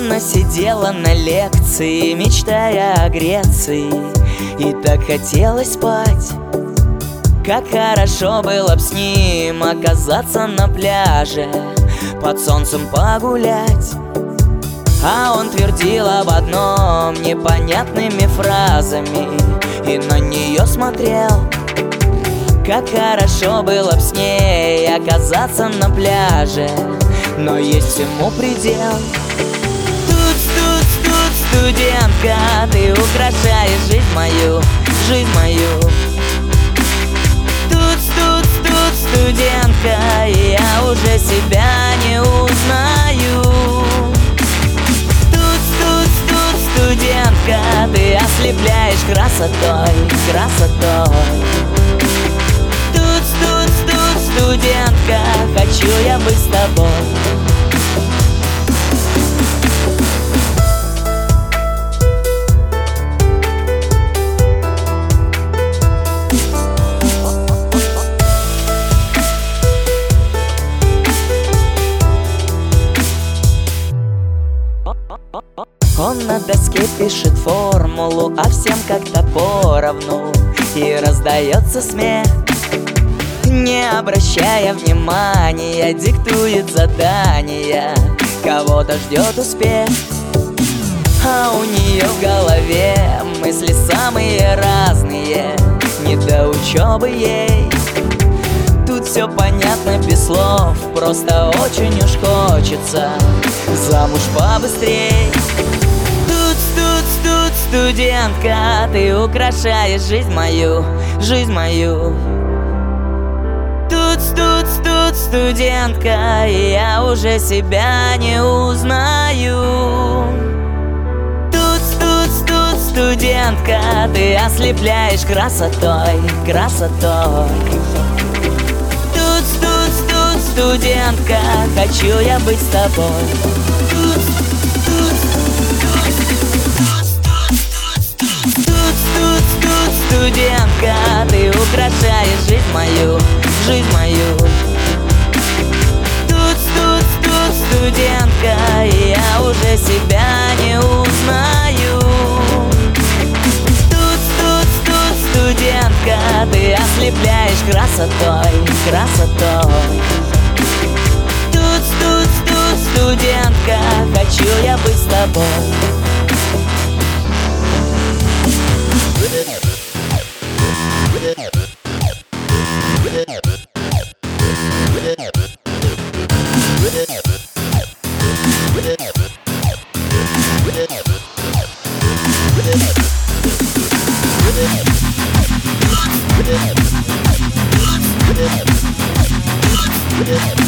Она сидела на лекции, мечтая о Греции. И так хотелось спать. Как хорошо было б с ним оказаться на пляже Под солнцем погулять. А он твердил об одном непонятными фразами И на нее смотрел. Как хорошо было б с ней оказаться на пляже Но есть всему предел студентка Ты украшаешь жизнь мою, жизнь мою. Тут, тут, тут, студентка Я уже себя не узнаю. Студентка Ты ослепляешь красотой, красотой. Тут, тут, тут, студентка Хочу я быть с тобой Он на доске пишет формулу, а всем как-то поровну. И раздается смех Не обращая внимания, диктует задания. Кого-то ждет успех А у нее в голове мысли самые разные. Не до учебы ей Тут все понятно без слов Просто очень уж хочется Замуж побыстрей студентка Ты украшаешь жизнь мою, жизнь мою. Тут, тут, тут, студентка Я уже себя не узнаю. Тут, тут, тут, студентка Ты ослепляешь красотой, красотой. Тут, тут, тут, студентка Хочу я быть с тобой. Тут, мою, жизнь мою. Тут, тут, тут, студентка Я уже себя не узнаю. Тут, тут, тут, студентка Ты ослепляешь красотой, красотой. Тут, тут, тут, студентка Хочу я быть с тобой Yeah.